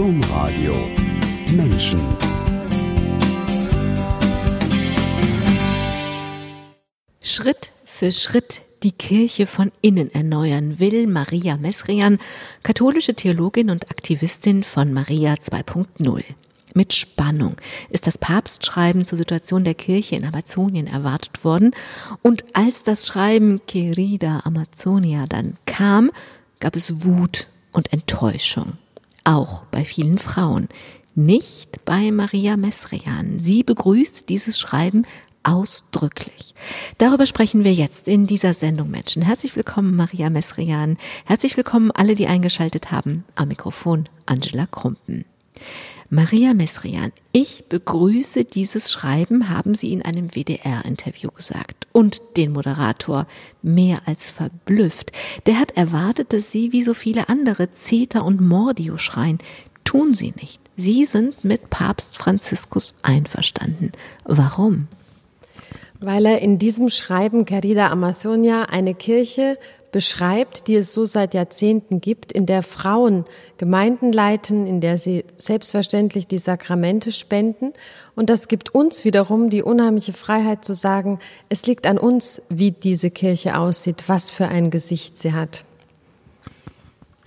Domradio Menschen Schritt für Schritt die Kirche von innen erneuern will Maria Messrian, katholische Theologin und Aktivistin von Maria 2.0. Mit Spannung ist das Papstschreiben zur Situation der Kirche in Amazonien erwartet worden. Und als das Schreiben Querida Amazonia dann kam, gab es Wut und Enttäuschung. Auch bei vielen Frauen. Nicht bei Maria Mesrian. Sie begrüßt dieses Schreiben ausdrücklich. Darüber sprechen wir jetzt in dieser Sendung Menschen. Herzlich willkommen, Maria Mesrian. Herzlich willkommen alle, die eingeschaltet haben. Am Mikrofon Angela Krumpen. Maria Mesrian, ich begrüße dieses Schreiben, haben Sie in einem WDR-Interview gesagt. Und den Moderator mehr als verblüfft. Der hat erwartet, dass Sie wie so viele andere Zeta und Mordio schreien. Tun Sie nicht. Sie sind mit Papst Franziskus einverstanden. Warum? Weil er in diesem Schreiben Querida Amazonia eine Kirche beschreibt, die es so seit Jahrzehnten gibt, in der Frauen Gemeinden leiten, in der sie selbstverständlich die Sakramente spenden. Und das gibt uns wiederum die unheimliche Freiheit zu sagen, es liegt an uns, wie diese Kirche aussieht, was für ein Gesicht sie hat.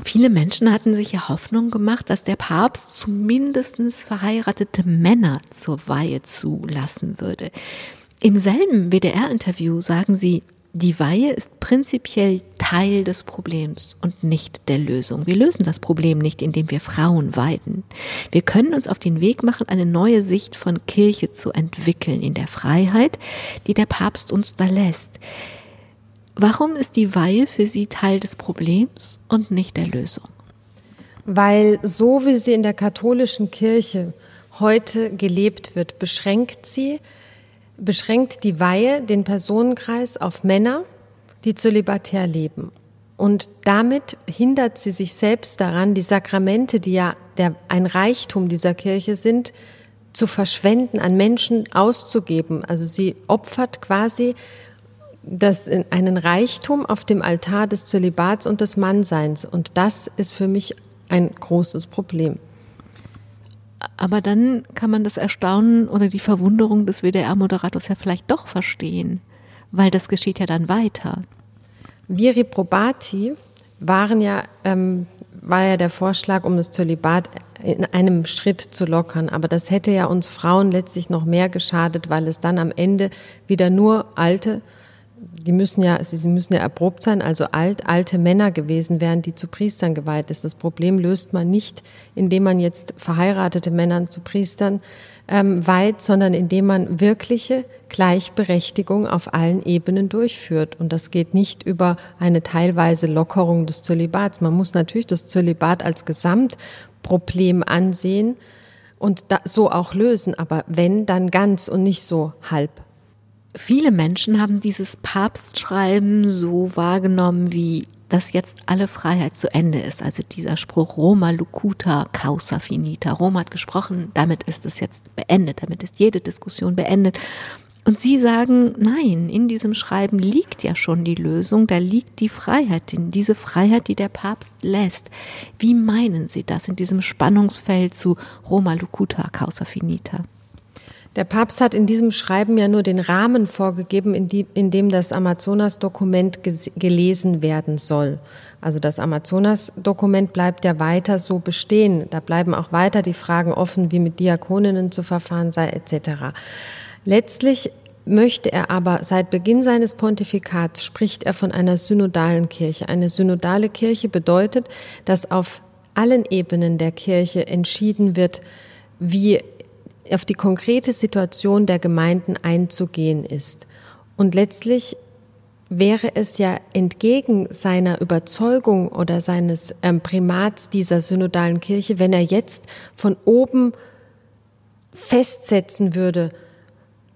Viele Menschen hatten sich ja Hoffnung gemacht, dass der Papst zumindest verheiratete Männer zur Weihe zulassen würde. Im selben WDR-Interview sagen sie, die Weihe ist prinzipiell Teil des Problems und nicht der Lösung. Wir lösen das Problem nicht, indem wir Frauen weiden. Wir können uns auf den Weg machen, eine neue Sicht von Kirche zu entwickeln in der Freiheit, die der Papst uns da lässt. Warum ist die Weihe für Sie Teil des Problems und nicht der Lösung? Weil so wie sie in der katholischen Kirche heute gelebt wird, beschränkt sie beschränkt die Weihe den Personenkreis auf Männer, die zölibatär leben. Und damit hindert sie sich selbst daran, die Sakramente, die ja der, ein Reichtum dieser Kirche sind, zu verschwenden, an Menschen auszugeben. Also sie opfert quasi das, einen Reichtum auf dem Altar des Zölibats und des Mannseins. Und das ist für mich ein großes Problem. Aber dann kann man das Erstaunen oder die Verwunderung des WDR-Moderators ja vielleicht doch verstehen, weil das geschieht ja dann weiter. Viri probati waren ja, ähm, war ja der Vorschlag, um das Zölibat in einem Schritt zu lockern. Aber das hätte ja uns Frauen letztlich noch mehr geschadet, weil es dann am Ende wieder nur alte die müssen ja, sie müssen ja erprobt sein, also alt, alte Männer gewesen wären, die zu Priestern geweiht ist. Das Problem löst man nicht, indem man jetzt verheiratete Männer zu Priestern ähm, weiht, sondern indem man wirkliche Gleichberechtigung auf allen Ebenen durchführt. Und das geht nicht über eine teilweise Lockerung des Zölibats. Man muss natürlich das Zölibat als Gesamtproblem ansehen und da, so auch lösen, aber wenn, dann ganz und nicht so halb. Viele Menschen haben dieses Papstschreiben so wahrgenommen, wie dass jetzt alle Freiheit zu Ende ist. Also dieser Spruch Roma lucuta causa finita. Rom hat gesprochen, damit ist es jetzt beendet, damit ist jede Diskussion beendet. Und Sie sagen, nein, in diesem Schreiben liegt ja schon die Lösung, da liegt die Freiheit, in diese Freiheit, die der Papst lässt. Wie meinen Sie das in diesem Spannungsfeld zu Roma lucuta causa finita? Der Papst hat in diesem Schreiben ja nur den Rahmen vorgegeben, in, die, in dem das Amazonas-Dokument gelesen werden soll. Also das Amazonas-Dokument bleibt ja weiter so bestehen. Da bleiben auch weiter die Fragen offen, wie mit Diakoninnen zu verfahren sei, etc. Letztlich möchte er aber seit Beginn seines Pontifikats spricht er von einer synodalen Kirche. Eine synodale Kirche bedeutet, dass auf allen Ebenen der Kirche entschieden wird, wie auf die konkrete Situation der Gemeinden einzugehen ist. Und letztlich wäre es ja entgegen seiner Überzeugung oder seines ähm, Primats dieser synodalen Kirche, wenn er jetzt von oben festsetzen würde,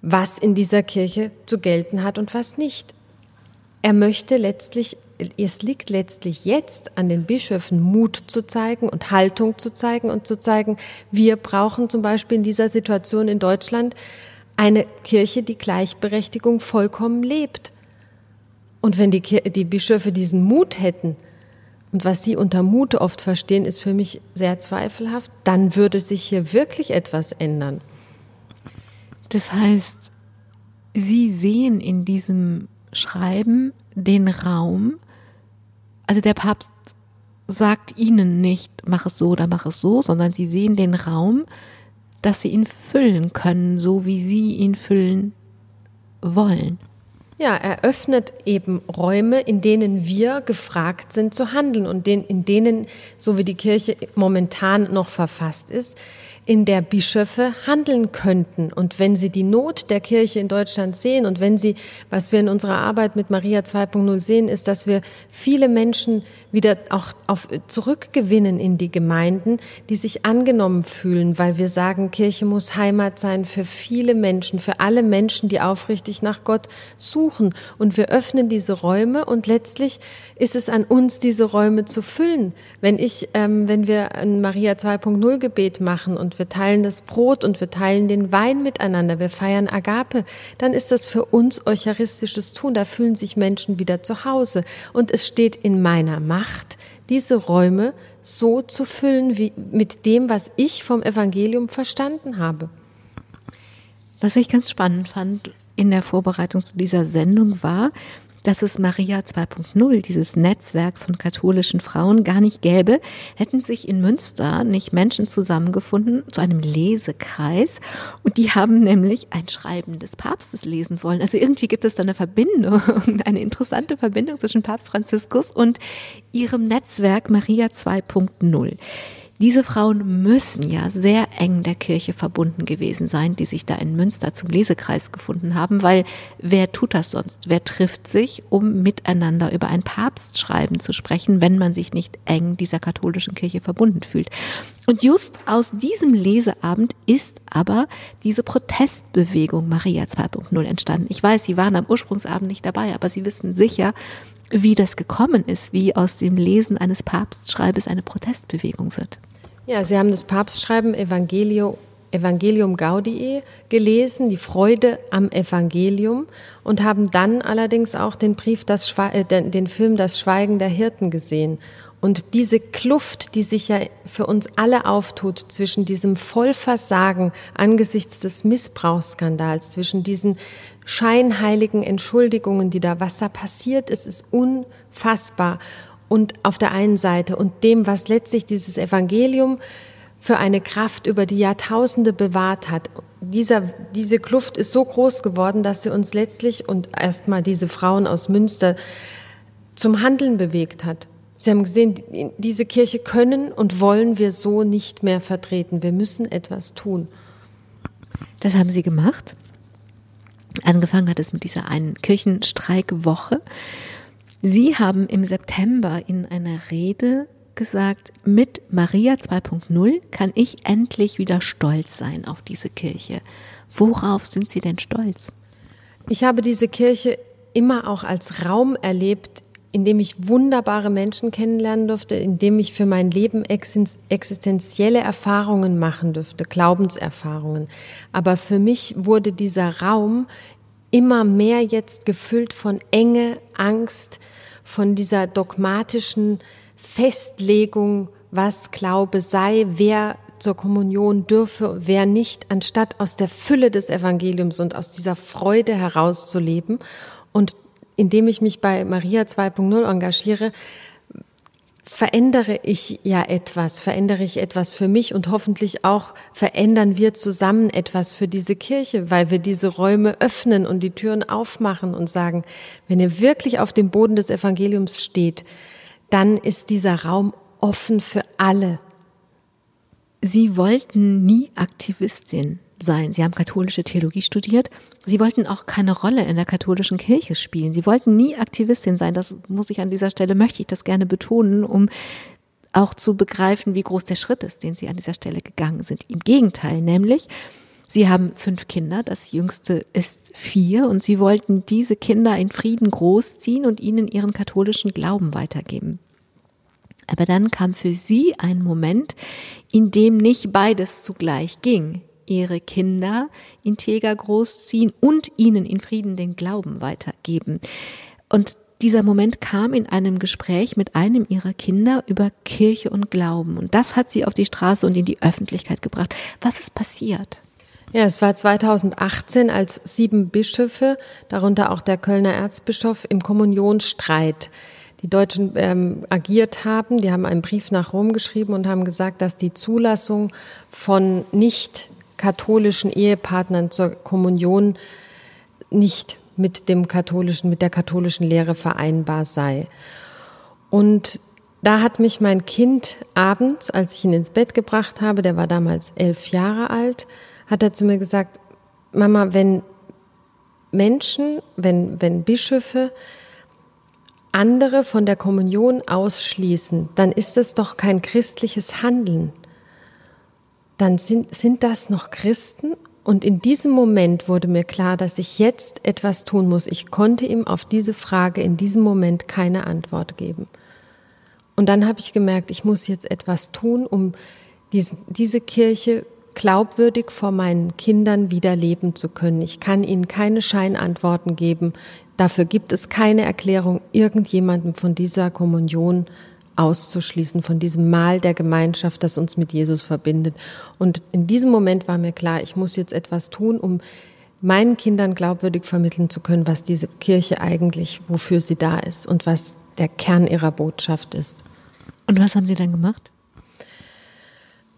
was in dieser Kirche zu gelten hat und was nicht. Er möchte letztlich es liegt letztlich jetzt an den Bischöfen, Mut zu zeigen und Haltung zu zeigen und zu zeigen, wir brauchen zum Beispiel in dieser Situation in Deutschland eine Kirche, die Gleichberechtigung vollkommen lebt. Und wenn die, die Bischöfe diesen Mut hätten, und was Sie unter Mut oft verstehen, ist für mich sehr zweifelhaft, dann würde sich hier wirklich etwas ändern. Das heißt, Sie sehen in diesem Schreiben den Raum, also der Papst sagt Ihnen nicht, mach es so oder mach es so, sondern Sie sehen den Raum, dass Sie ihn füllen können, so wie Sie ihn füllen wollen. Ja, er öffnet eben Räume, in denen wir gefragt sind zu handeln und in denen, so wie die Kirche momentan noch verfasst ist, in der Bischöfe handeln könnten. Und wenn sie die Not der Kirche in Deutschland sehen und wenn sie, was wir in unserer Arbeit mit Maria 2.0 sehen, ist, dass wir viele Menschen wieder auch auf, zurückgewinnen in die Gemeinden, die sich angenommen fühlen, weil wir sagen, Kirche muss Heimat sein für viele Menschen, für alle Menschen, die aufrichtig nach Gott suchen. Und wir öffnen diese Räume und letztlich ist es an uns, diese Räume zu füllen. Wenn ich, ähm, wenn wir ein Maria 2.0 Gebet machen und wir teilen das Brot und wir teilen den Wein miteinander, wir feiern Agape, dann ist das für uns eucharistisches Tun. Da fühlen sich Menschen wieder zu Hause. Und es steht in meiner Macht, diese Räume so zu füllen wie mit dem, was ich vom Evangelium verstanden habe. Was ich ganz spannend fand in der Vorbereitung zu dieser Sendung war, dass es Maria 2.0, dieses Netzwerk von katholischen Frauen, gar nicht gäbe, hätten sich in Münster nicht Menschen zusammengefunden zu einem Lesekreis und die haben nämlich ein Schreiben des Papstes lesen wollen. Also irgendwie gibt es da eine Verbindung, eine interessante Verbindung zwischen Papst Franziskus und ihrem Netzwerk Maria 2.0. Diese Frauen müssen ja sehr eng der Kirche verbunden gewesen sein, die sich da in Münster zum Lesekreis gefunden haben, weil wer tut das sonst? Wer trifft sich, um miteinander über ein Papstschreiben zu sprechen, wenn man sich nicht eng dieser katholischen Kirche verbunden fühlt? Und just aus diesem Leseabend ist aber diese Protestbewegung Maria 2.0 entstanden. Ich weiß, Sie waren am Ursprungsabend nicht dabei, aber Sie wissen sicher, wie das gekommen ist, wie aus dem Lesen eines Papstschreibes eine Protestbewegung wird. Ja, Sie haben das Papstschreiben Evangelio, Evangelium Gaudii gelesen, die Freude am Evangelium, und haben dann allerdings auch den Brief, das äh, den Film Das Schweigen der Hirten gesehen. Und diese Kluft, die sich ja für uns alle auftut zwischen diesem Vollversagen angesichts des Missbrauchsskandals, zwischen diesen scheinheiligen Entschuldigungen, die da, was da passiert ist, ist unfassbar. Und auf der einen Seite und dem, was letztlich dieses Evangelium für eine Kraft über die Jahrtausende bewahrt hat. Dieser, diese Kluft ist so groß geworden, dass sie uns letztlich und erstmal diese Frauen aus Münster zum Handeln bewegt hat. Sie haben gesehen, diese Kirche können und wollen wir so nicht mehr vertreten. Wir müssen etwas tun. Das haben Sie gemacht. Angefangen hat es mit dieser einen Kirchenstreikwoche. Sie haben im September in einer Rede gesagt, mit Maria 2.0 kann ich endlich wieder stolz sein auf diese Kirche. Worauf sind Sie denn stolz? Ich habe diese Kirche immer auch als Raum erlebt, in dem ich wunderbare Menschen kennenlernen durfte, in dem ich für mein Leben existenzielle Erfahrungen machen durfte, Glaubenserfahrungen. Aber für mich wurde dieser Raum immer mehr jetzt gefüllt von Enge, Angst, von dieser dogmatischen Festlegung, was Glaube sei, wer zur Kommunion dürfe, wer nicht, anstatt aus der Fülle des Evangeliums und aus dieser Freude herauszuleben. Und indem ich mich bei Maria 2.0 engagiere, verändere ich ja etwas, verändere ich etwas für mich und hoffentlich auch verändern wir zusammen etwas für diese Kirche, weil wir diese Räume öffnen und die Türen aufmachen und sagen, wenn ihr wirklich auf dem Boden des Evangeliums steht, dann ist dieser Raum offen für alle. Sie wollten nie Aktivistin sein. Sie haben katholische Theologie studiert. Sie wollten auch keine Rolle in der katholischen Kirche spielen. Sie wollten nie Aktivistin sein. Das muss ich an dieser Stelle, möchte ich das gerne betonen, um auch zu begreifen, wie groß der Schritt ist, den Sie an dieser Stelle gegangen sind. Im Gegenteil, nämlich, Sie haben fünf Kinder, das jüngste ist vier, und Sie wollten diese Kinder in Frieden großziehen und ihnen ihren katholischen Glauben weitergeben. Aber dann kam für Sie ein Moment, in dem nicht beides zugleich ging ihre Kinder integer großziehen und ihnen in Frieden den Glauben weitergeben. Und dieser Moment kam in einem Gespräch mit einem ihrer Kinder über Kirche und Glauben. Und das hat sie auf die Straße und in die Öffentlichkeit gebracht. Was ist passiert? Ja, es war 2018, als sieben Bischöfe, darunter auch der Kölner Erzbischof, im Kommunionsstreit die Deutschen ähm, agiert haben. Die haben einen Brief nach Rom geschrieben und haben gesagt, dass die Zulassung von nicht katholischen Ehepartnern zur Kommunion nicht mit dem katholischen, mit der katholischen Lehre vereinbar sei. Und da hat mich mein Kind abends, als ich ihn ins Bett gebracht habe, der war damals elf Jahre alt, hat er zu mir gesagt, Mama, wenn Menschen, wenn, wenn Bischöfe andere von der Kommunion ausschließen, dann ist es doch kein christliches Handeln. Dann sind, sind das noch Christen? Und in diesem Moment wurde mir klar, dass ich jetzt etwas tun muss. Ich konnte ihm auf diese Frage in diesem Moment keine Antwort geben. Und dann habe ich gemerkt, ich muss jetzt etwas tun, um diesen, diese Kirche glaubwürdig vor meinen Kindern wieder leben zu können. Ich kann ihnen keine Scheinantworten geben. Dafür gibt es keine Erklärung, irgendjemandem von dieser Kommunion auszuschließen, von diesem Mahl der Gemeinschaft, das uns mit Jesus verbindet. Und in diesem Moment war mir klar, ich muss jetzt etwas tun, um meinen Kindern glaubwürdig vermitteln zu können, was diese Kirche eigentlich, wofür sie da ist und was der Kern ihrer Botschaft ist. Und was haben Sie dann gemacht?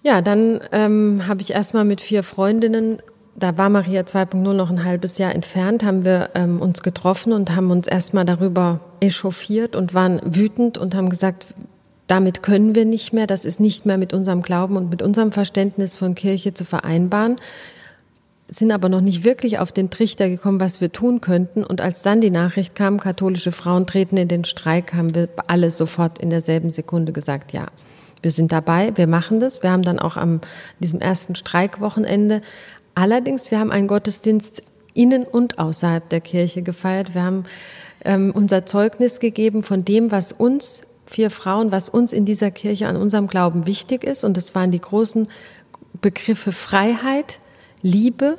Ja, dann ähm, habe ich erstmal mit vier Freundinnen, da war Maria 2.0 noch ein halbes Jahr entfernt, haben wir ähm, uns getroffen und haben uns erstmal darüber echauffiert und waren wütend und haben gesagt, damit können wir nicht mehr, das ist nicht mehr mit unserem Glauben und mit unserem Verständnis von Kirche zu vereinbaren, sind aber noch nicht wirklich auf den Trichter gekommen, was wir tun könnten. Und als dann die Nachricht kam, katholische Frauen treten in den Streik, haben wir alle sofort in derselben Sekunde gesagt, ja, wir sind dabei, wir machen das. Wir haben dann auch am diesem ersten Streikwochenende allerdings, wir haben einen Gottesdienst innen und außerhalb der Kirche gefeiert. Wir haben ähm, unser Zeugnis gegeben von dem, was uns vier Frauen, was uns in dieser Kirche an unserem Glauben wichtig ist. Und das waren die großen Begriffe Freiheit, Liebe,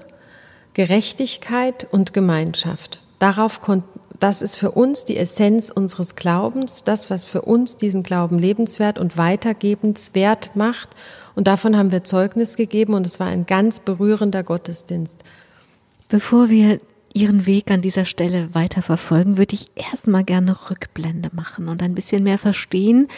Gerechtigkeit und Gemeinschaft. Darauf konnten das ist für uns die Essenz unseres Glaubens, das, was für uns diesen Glauben lebenswert und weitergebenswert macht. Und davon haben wir Zeugnis gegeben und es war ein ganz berührender Gottesdienst. Bevor wir Ihren Weg an dieser Stelle weiter verfolgen, würde ich erstmal gerne Rückblende machen und ein bisschen mehr verstehen,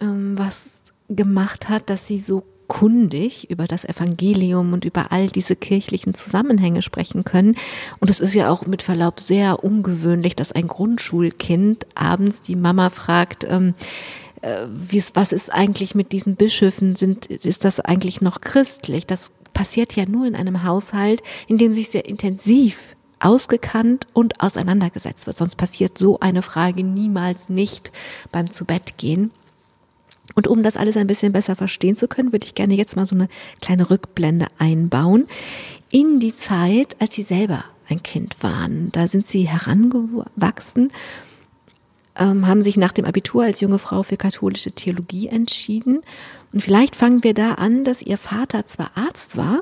ähm, was gemacht hat, dass Sie so kundig über das Evangelium und über all diese kirchlichen Zusammenhänge sprechen können. Und es ist ja auch mit Verlaub sehr ungewöhnlich, dass ein Grundschulkind abends die Mama fragt, ähm, äh, was ist eigentlich mit diesen Bischöfen? Sind, ist das eigentlich noch christlich? Das passiert ja nur in einem Haushalt, in dem sich sehr intensiv ausgekannt und auseinandergesetzt wird. Sonst passiert so eine Frage niemals nicht beim Zubettgehen. Und um das alles ein bisschen besser verstehen zu können, würde ich gerne jetzt mal so eine kleine Rückblende einbauen in die Zeit, als Sie selber ein Kind waren. Da sind Sie herangewachsen, ähm, haben sich nach dem Abitur als junge Frau für katholische Theologie entschieden. Und vielleicht fangen wir da an, dass Ihr Vater zwar Arzt war,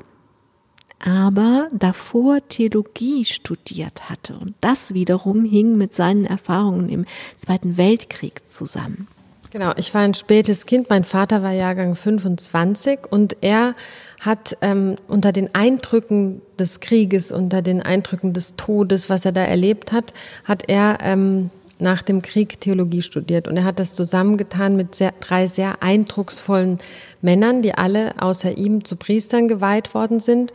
aber davor Theologie studiert hatte. Und das wiederum hing mit seinen Erfahrungen im Zweiten Weltkrieg zusammen. Genau, ich war ein spätes Kind. Mein Vater war Jahrgang 25 und er hat ähm, unter den Eindrücken des Krieges, unter den Eindrücken des Todes, was er da erlebt hat, hat er ähm, nach dem Krieg Theologie studiert. Und er hat das zusammengetan mit sehr, drei sehr eindrucksvollen Männern, die alle außer ihm zu Priestern geweiht worden sind.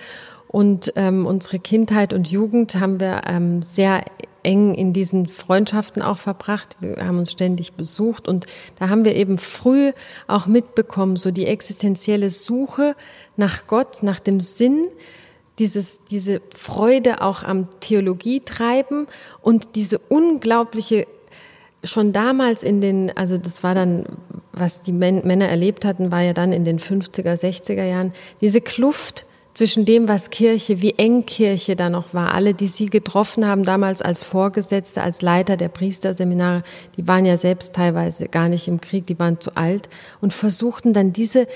Und ähm, unsere Kindheit und Jugend haben wir ähm, sehr eng in diesen Freundschaften auch verbracht. Wir haben uns ständig besucht und da haben wir eben früh auch mitbekommen, so die existenzielle Suche nach Gott, nach dem Sinn, dieses, diese Freude auch am Theologie treiben und diese unglaubliche schon damals in den, also das war dann, was die Männer erlebt hatten, war ja dann in den 50er, 60er Jahren, diese Kluft zwischen dem, was Kirche, wie eng Kirche da noch war. Alle, die sie getroffen haben, damals als Vorgesetzte, als Leiter der Priesterseminare, die waren ja selbst teilweise gar nicht im Krieg, die waren zu alt und versuchten dann diese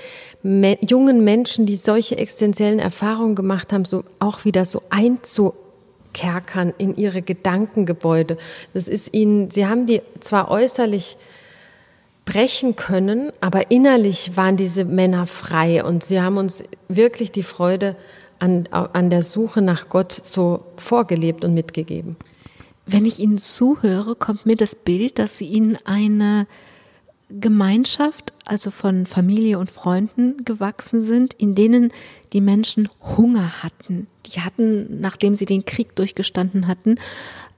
jungen Menschen, die solche existenziellen Erfahrungen gemacht haben, so auch wieder so einzu Kerkern, in ihre Gedankengebäude. Das ist ihnen, sie haben die zwar äußerlich brechen können, aber innerlich waren diese Männer frei und sie haben uns wirklich die Freude an, an der Suche nach Gott so vorgelebt und mitgegeben. Wenn ich Ihnen zuhöre, kommt mir das Bild, dass Sie in eine Gemeinschaft, also von Familie und Freunden gewachsen sind, in denen die Menschen Hunger hatten. Die hatten, nachdem sie den Krieg durchgestanden hatten,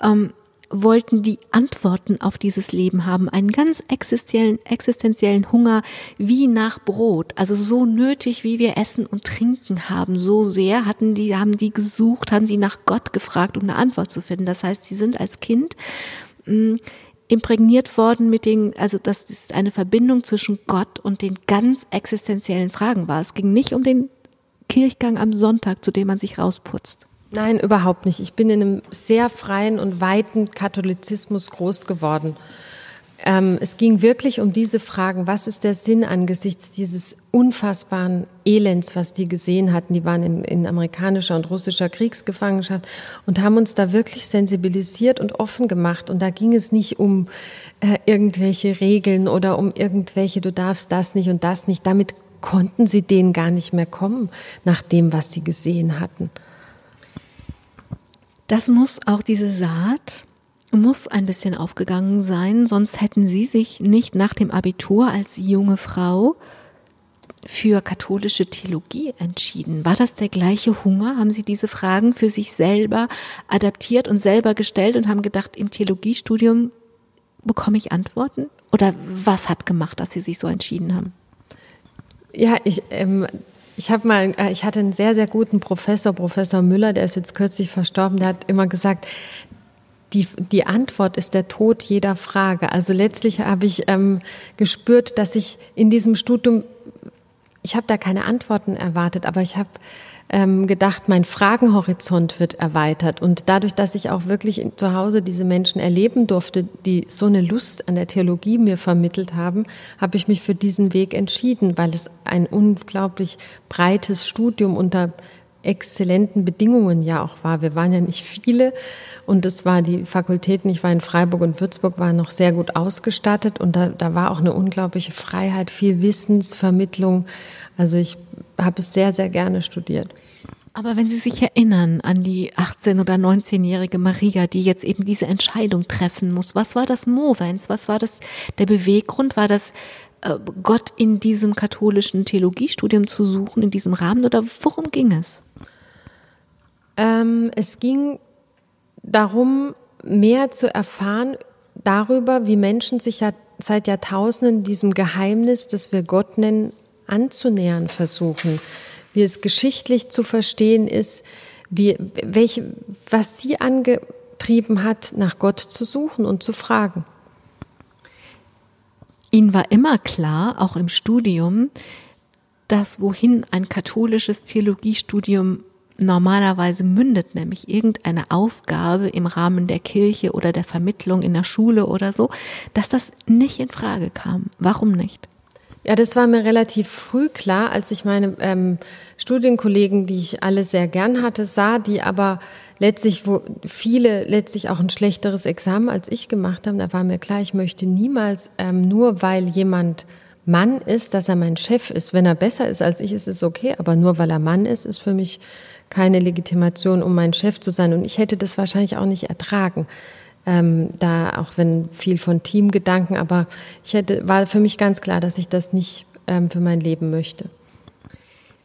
ähm, wollten die Antworten auf dieses Leben haben, einen ganz existenziellen, existenziellen Hunger wie nach Brot, also so nötig, wie wir Essen und Trinken haben, so sehr hatten die, haben die gesucht, haben die nach Gott gefragt, um eine Antwort zu finden. Das heißt, sie sind als Kind mh, mm, imprägniert worden mit den, also dass es eine Verbindung zwischen Gott und den ganz existenziellen Fragen war. Es ging nicht um den Kirchgang am Sonntag, zu dem man sich rausputzt. Nein, überhaupt nicht. Ich bin in einem sehr freien und weiten Katholizismus groß geworden. Ähm, es ging wirklich um diese Fragen. Was ist der Sinn angesichts dieses unfassbaren Elends, was die gesehen hatten? Die waren in, in amerikanischer und russischer Kriegsgefangenschaft und haben uns da wirklich sensibilisiert und offen gemacht. Und da ging es nicht um äh, irgendwelche Regeln oder um irgendwelche, du darfst das nicht und das nicht. Damit konnten sie denen gar nicht mehr kommen, nach dem, was sie gesehen hatten. Das muss auch diese Saat muss ein bisschen aufgegangen sein, sonst hätten Sie sich nicht nach dem Abitur als junge Frau für katholische Theologie entschieden. War das der gleiche Hunger? Haben Sie diese Fragen für sich selber adaptiert und selber gestellt und haben gedacht, im Theologiestudium bekomme ich Antworten? Oder was hat gemacht, dass Sie sich so entschieden haben? Ja, ich, ähm, ich habe mal, äh, ich hatte einen sehr, sehr guten Professor, Professor Müller, der ist jetzt kürzlich verstorben, der hat immer gesagt, die, die Antwort ist der Tod jeder Frage. Also letztlich habe ich ähm, gespürt, dass ich in diesem Studium, ich habe da keine Antworten erwartet, aber ich habe ähm, gedacht, mein Fragenhorizont wird erweitert. Und dadurch, dass ich auch wirklich zu Hause diese Menschen erleben durfte, die so eine Lust an der Theologie mir vermittelt haben, habe ich mich für diesen Weg entschieden, weil es ein unglaublich breites Studium unter exzellenten Bedingungen ja auch war. Wir waren ja nicht viele und es war die Fakultäten, ich war in Freiburg und Würzburg, waren noch sehr gut ausgestattet und da, da war auch eine unglaubliche Freiheit, viel Wissensvermittlung. Also ich habe es sehr, sehr gerne studiert. Aber wenn Sie sich erinnern an die 18- oder 19-jährige Maria, die jetzt eben diese Entscheidung treffen muss, was war das Movens? Was war das der Beweggrund? War das äh, Gott in diesem katholischen Theologiestudium zu suchen, in diesem Rahmen? Oder worum ging es? Ähm, es ging darum, mehr zu erfahren darüber, wie Menschen sich ja seit Jahrtausenden diesem Geheimnis, das wir Gott nennen, anzunähern versuchen, wie es geschichtlich zu verstehen ist, wie, welche, was sie angetrieben hat, nach Gott zu suchen und zu fragen. Ihnen war immer klar, auch im Studium, dass wohin ein katholisches Theologiestudium normalerweise mündet, nämlich irgendeine Aufgabe im Rahmen der Kirche oder der Vermittlung in der Schule oder so, dass das nicht in Frage kam. Warum nicht? Ja, das war mir relativ früh klar, als ich meine ähm, Studienkollegen, die ich alle sehr gern hatte, sah, die aber letztlich, wo viele letztlich auch ein schlechteres Examen als ich gemacht haben, da war mir klar, ich möchte niemals ähm, nur weil jemand Mann ist, dass er mein Chef ist. Wenn er besser ist als ich, ist es okay, aber nur weil er Mann ist, ist für mich keine Legitimation, um mein Chef zu sein. Und ich hätte das wahrscheinlich auch nicht ertragen. Ähm, da auch wenn viel von Teamgedanken, aber ich hätte, war für mich ganz klar, dass ich das nicht ähm, für mein Leben möchte.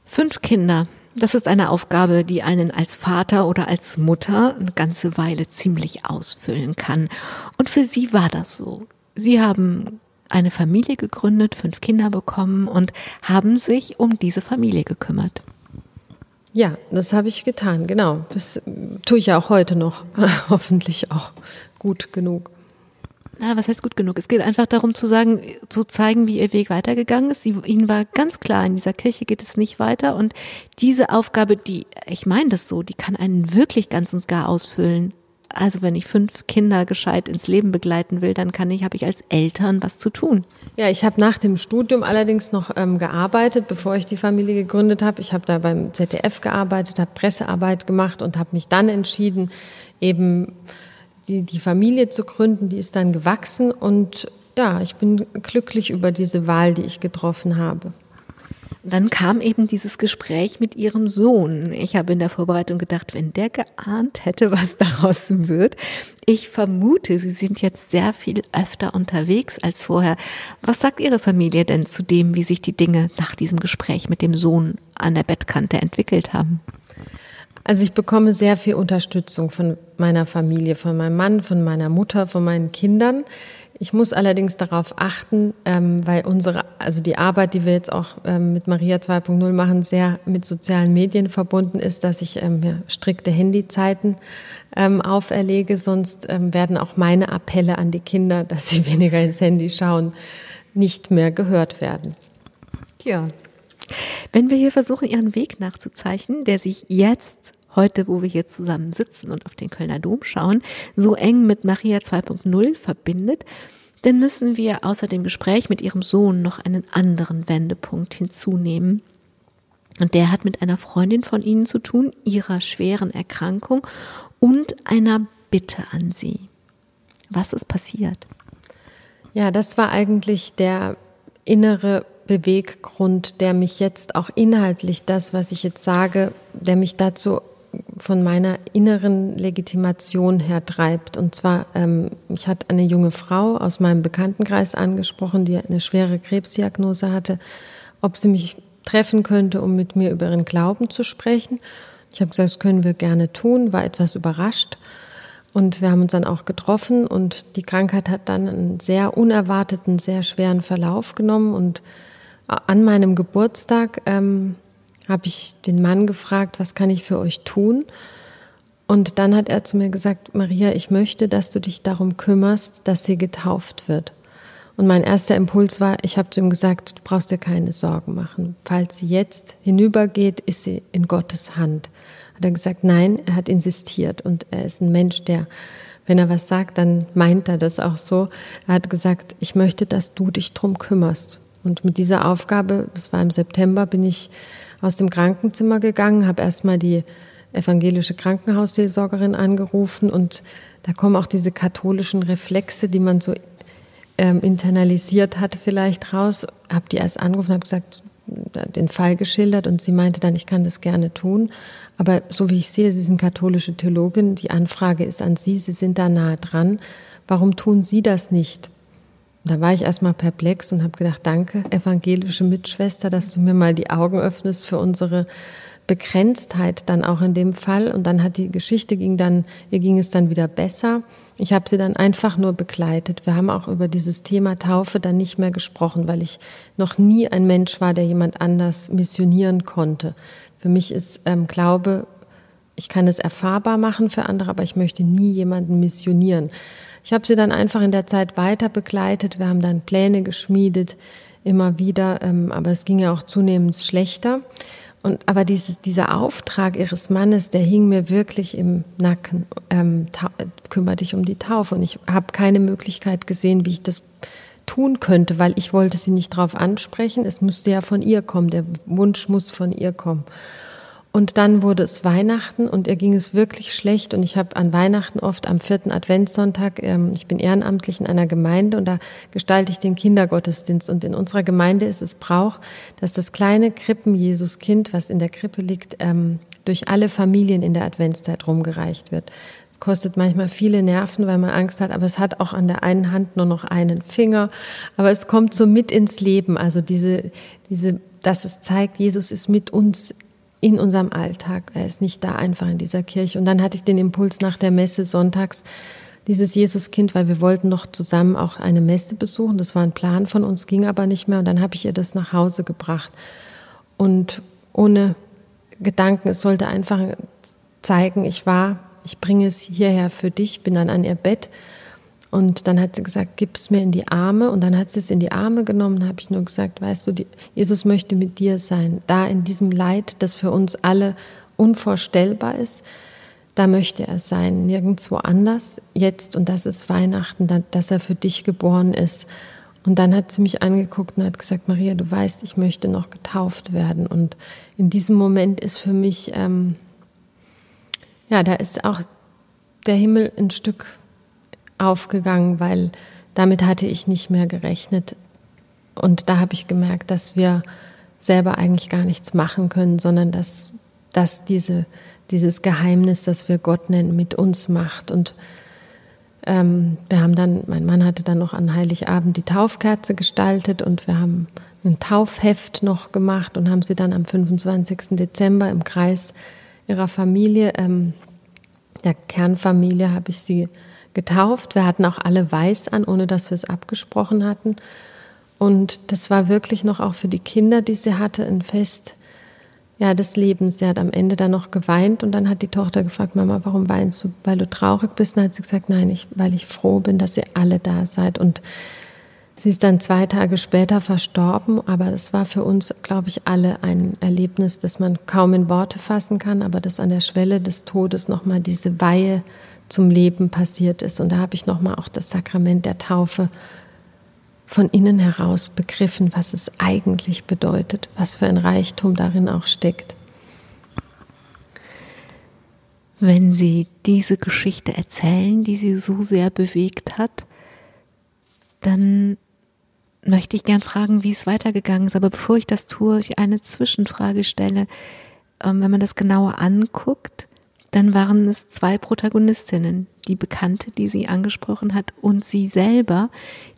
Fünf Kinder. Das ist eine Aufgabe, die einen als Vater oder als Mutter eine ganze Weile ziemlich ausfüllen kann. Und für Sie war das so. Sie haben eine Familie gegründet, fünf Kinder bekommen und haben sich um diese Familie gekümmert. Ja, das habe ich getan, genau. Das tue ich ja auch heute noch, hoffentlich auch gut genug. Na, was heißt gut genug? Es geht einfach darum zu sagen, zu zeigen, wie ihr Weg weitergegangen ist. Ihnen war ganz klar, in dieser Kirche geht es nicht weiter. Und diese Aufgabe, die, ich meine das so, die kann einen wirklich ganz und gar ausfüllen. also wenn ich fünf Kinder gescheit ins Leben begleiten will, dann kann ich, habe ich als Eltern was zu tun. Ja, ich habe nach dem Studium allerdings noch ähm, gearbeitet, bevor ich die Familie gegründet habe. Ich habe da beim ZDF gearbeitet, habe Pressearbeit gemacht und habe mich dann entschieden, eben die, die Familie zu gründen. Die ist dann gewachsen und ja, ich bin glücklich über diese Wahl, die ich getroffen habe dann kam eben dieses Gespräch mit ihrem Sohn. Ich habe in der Vorbereitung gedacht, wenn der geahnt hätte, was daraus wird. Ich vermute, Sie sind jetzt sehr viel öfter unterwegs als vorher. Was sagt Ihre Familie denn zu dem, wie sich die Dinge nach diesem Gespräch mit dem Sohn an der Bettkante entwickelt haben? Also ich bekomme sehr viel Unterstützung von meiner Familie, von meinem Mann, von meiner Mutter, von meinen Kindern. Ich muss allerdings darauf achten, ähm, weil unsere, also die Arbeit, die wir jetzt auch ähm, mit Maria 2.0 machen, sehr mit sozialen Medien verbunden ist, dass ich ähm, ja, strikte Handyzeiten ähm, auferlege. Sonst ähm, werden auch meine Appelle an die Kinder, dass sie weniger ins Handy schauen, nicht mehr gehört werden. Ja. Wenn wir hier versuchen, Ihren Weg nachzuzeichnen, der sich jetzt heute, wo wir hier zusammen sitzen und auf den Kölner Dom schauen, so eng mit Maria 2.0 verbindet, dann müssen wir außer dem Gespräch mit ihrem Sohn noch einen anderen Wendepunkt hinzunehmen. Und der hat mit einer Freundin von Ihnen zu tun, ihrer schweren Erkrankung und einer Bitte an Sie. Was ist passiert? Ja, das war eigentlich der innere Beweggrund, der mich jetzt auch inhaltlich, das, was ich jetzt sage, der mich dazu von meiner inneren Legitimation her treibt. Und zwar, ähm, ich hatte eine junge Frau aus meinem Bekanntenkreis angesprochen, die eine schwere Krebsdiagnose hatte, ob sie mich treffen könnte, um mit mir über ihren Glauben zu sprechen. Ich habe gesagt, das können wir gerne tun, war etwas überrascht. Und wir haben uns dann auch getroffen und die Krankheit hat dann einen sehr unerwarteten, sehr schweren Verlauf genommen. Und an meinem Geburtstag ähm, habe ich den Mann gefragt, was kann ich für euch tun? Und dann hat er zu mir gesagt, Maria, ich möchte, dass du dich darum kümmerst, dass sie getauft wird. Und mein erster Impuls war, ich habe zu ihm gesagt, du brauchst dir keine Sorgen machen. Falls sie jetzt hinübergeht, ist sie in Gottes Hand. Hat er gesagt, nein, er hat insistiert. Und er ist ein Mensch, der, wenn er was sagt, dann meint er das auch so. Er hat gesagt, ich möchte, dass du dich drum kümmerst. Und mit dieser Aufgabe, das war im September, bin ich aus dem Krankenzimmer gegangen, habe erstmal die evangelische Krankenhausseelsorgerin angerufen und da kommen auch diese katholischen Reflexe, die man so ähm, internalisiert hatte, vielleicht raus. Habe die erst angerufen, habe gesagt, den Fall geschildert und sie meinte dann, ich kann das gerne tun. Aber so wie ich sehe, Sie sind katholische Theologin, die Anfrage ist an Sie, Sie sind da nahe dran. Warum tun Sie das nicht? Da war ich erstmal perplex und habe gedacht, danke, evangelische Mitschwester, dass du mir mal die Augen öffnest für unsere Begrenztheit dann auch in dem Fall. Und dann hat die Geschichte ging dann, ihr ging es dann wieder besser. Ich habe sie dann einfach nur begleitet. Wir haben auch über dieses Thema Taufe dann nicht mehr gesprochen, weil ich noch nie ein Mensch war, der jemand anders missionieren konnte. Für mich ist ähm, Glaube, ich kann es erfahrbar machen für andere, aber ich möchte nie jemanden missionieren. Ich habe sie dann einfach in der Zeit weiter begleitet. Wir haben dann Pläne geschmiedet, immer wieder, ähm, aber es ging ja auch zunehmend schlechter. Und, aber dieses, dieser Auftrag ihres Mannes, der hing mir wirklich im Nacken. Ähm, kümmere dich um die Taufe. Und ich habe keine Möglichkeit gesehen, wie ich das tun könnte, weil ich wollte sie nicht darauf ansprechen. Es müsste ja von ihr kommen. Der Wunsch muss von ihr kommen. Und dann wurde es Weihnachten und ihr ging es wirklich schlecht. Und ich habe an Weihnachten oft am vierten Adventssonntag, ähm, ich bin ehrenamtlich in einer Gemeinde und da gestalte ich den Kindergottesdienst. Und in unserer Gemeinde ist es Brauch, dass das kleine Krippen-Jesuskind, was in der Krippe liegt, ähm, durch alle Familien in der Adventszeit rumgereicht wird. Es kostet manchmal viele Nerven, weil man Angst hat, aber es hat auch an der einen Hand nur noch einen Finger. Aber es kommt so mit ins Leben. Also diese, diese, dass es zeigt, Jesus ist mit uns in unserem Alltag. Er ist nicht da einfach in dieser Kirche. Und dann hatte ich den Impuls nach der Messe sonntags, dieses Jesuskind, weil wir wollten noch zusammen auch eine Messe besuchen. Das war ein Plan von uns, ging aber nicht mehr. Und dann habe ich ihr das nach Hause gebracht. Und ohne Gedanken, es sollte einfach zeigen, ich war, ich bringe es hierher für dich, bin dann an ihr Bett und dann hat sie gesagt, gib es mir in die Arme. Und dann hat sie es in die Arme genommen. Habe ich nur gesagt, weißt du, die, Jesus möchte mit dir sein. Da in diesem Leid, das für uns alle unvorstellbar ist. da möchte er sein, nirgendwo anders, jetzt und das ist Weihnachten, dass er für dich geboren ist. Und dann hat sie mich angeguckt und hat gesagt, Maria, du weißt, ich möchte noch getauft werden. Und in diesem Moment ist für mich, ähm, ja, da ist auch der Himmel ein Stück aufgegangen, weil damit hatte ich nicht mehr gerechnet. Und da habe ich gemerkt, dass wir selber eigentlich gar nichts machen können, sondern dass, dass diese, dieses Geheimnis, das wir Gott nennen, mit uns macht. Und ähm, wir haben dann, mein Mann hatte dann noch an Heiligabend die Taufkerze gestaltet und wir haben ein Taufheft noch gemacht und haben sie dann am 25. Dezember im Kreis ihrer Familie, ähm, der Kernfamilie, habe ich sie getauft. Wir hatten auch alle weiß an, ohne dass wir es abgesprochen hatten. Und das war wirklich noch auch für die Kinder, die sie hatte, ein Fest ja, des Lebens. Sie hat am Ende dann noch geweint und dann hat die Tochter gefragt, Mama, warum weinst du? Weil du traurig bist? Und dann hat sie gesagt, nein, ich, weil ich froh bin, dass ihr alle da seid. Und sie ist dann zwei Tage später verstorben, aber es war für uns, glaube ich, alle ein Erlebnis, das man kaum in Worte fassen kann, aber das an der Schwelle des Todes nochmal diese Weihe zum Leben passiert ist. Und da habe ich nochmal auch das Sakrament der Taufe von innen heraus begriffen, was es eigentlich bedeutet, was für ein Reichtum darin auch steckt. Wenn Sie diese Geschichte erzählen, die Sie so sehr bewegt hat, dann möchte ich gern fragen, wie es weitergegangen ist. Aber bevor ich das tue, ich eine Zwischenfrage stelle. Ähm, wenn man das genauer anguckt, dann waren es zwei Protagonistinnen, die Bekannte, die sie angesprochen hat, und sie selber,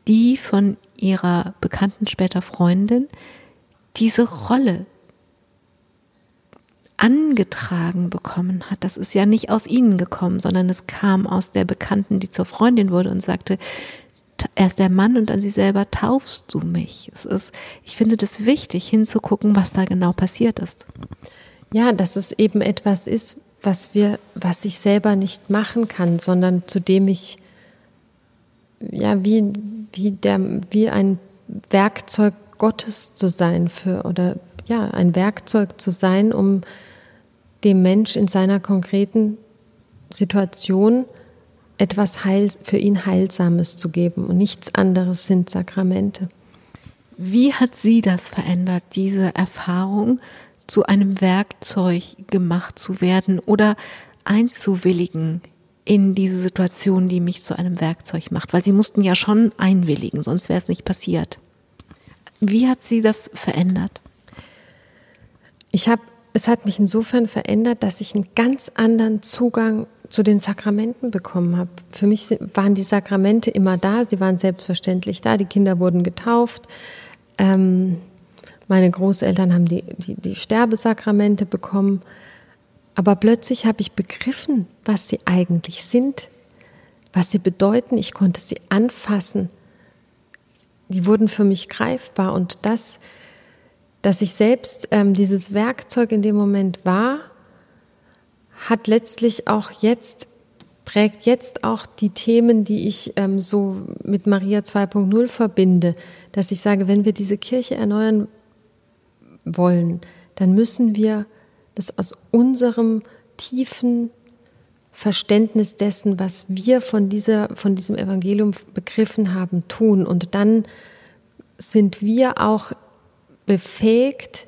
die von ihrer Bekannten, später Freundin, diese Rolle angetragen bekommen hat. Das ist ja nicht aus ihnen gekommen, sondern es kam aus der Bekannten, die zur Freundin wurde und sagte, erst der Mann und dann sie selber taufst du mich. Es ist, ich finde das wichtig, hinzugucken, was da genau passiert ist. Ja, dass es eben etwas ist, was wir, was ich selber nicht machen kann, sondern zu dem ich ja wie, wie, der, wie ein Werkzeug Gottes zu sein für oder ja, ein Werkzeug zu sein, um dem Mensch in seiner konkreten Situation etwas Heil, für ihn Heilsames zu geben. Und nichts anderes sind Sakramente. Wie hat sie das verändert, diese Erfahrung, zu einem Werkzeug gemacht zu werden oder einzuwilligen in diese Situation, die mich zu einem Werkzeug macht, weil sie mussten ja schon einwilligen, sonst wäre es nicht passiert. Wie hat sie das verändert? Ich habe, es hat mich insofern verändert, dass ich einen ganz anderen Zugang zu den Sakramenten bekommen habe. Für mich waren die Sakramente immer da, sie waren selbstverständlich da, die Kinder wurden getauft. Ähm, meine Großeltern haben die, die, die Sterbesakramente bekommen. Aber plötzlich habe ich begriffen, was sie eigentlich sind, was sie bedeuten. Ich konnte sie anfassen. Die wurden für mich greifbar. Und das, dass ich selbst ähm, dieses Werkzeug in dem Moment war, hat letztlich auch jetzt, prägt jetzt auch die Themen, die ich ähm, so mit Maria 2.0 verbinde, dass ich sage, wenn wir diese Kirche erneuern wollen, dann müssen wir das aus unserem tiefen Verständnis dessen, was wir von, dieser, von diesem Evangelium begriffen haben, tun. Und dann sind wir auch befähigt,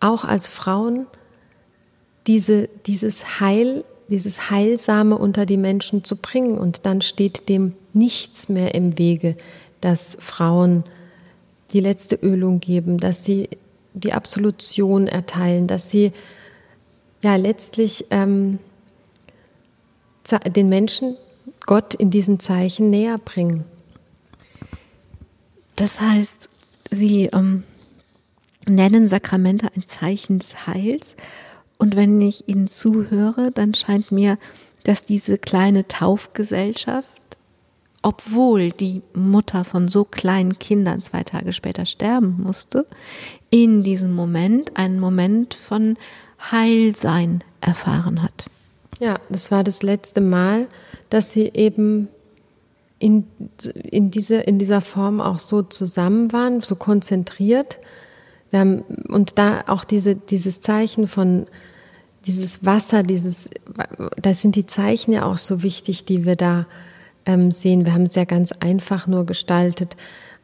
auch als Frauen, diese, dieses Heil, dieses Heilsame unter die Menschen zu bringen. Und dann steht dem nichts mehr im Wege, dass Frauen die letzte Ölung geben, dass sie die Absolution erteilen, dass sie ja letztlich ähm, den Menschen Gott in diesen Zeichen näher bringen. Das heißt, sie ähm, nennen Sakramente ein Zeichen des Heils. Und wenn ich ihnen zuhöre, dann scheint mir, dass diese kleine Taufgesellschaft obwohl die Mutter von so kleinen Kindern zwei Tage später sterben musste, in diesem Moment einen Moment von Heilsein erfahren hat. Ja, das war das letzte Mal, dass sie eben in, in, diese, in dieser Form auch so zusammen waren, so konzentriert. Wir haben, und da auch diese, dieses Zeichen von dieses Wasser, dieses, da sind die Zeichen ja auch so wichtig, die wir da ähm, sehen. Wir haben es ja ganz einfach nur gestaltet.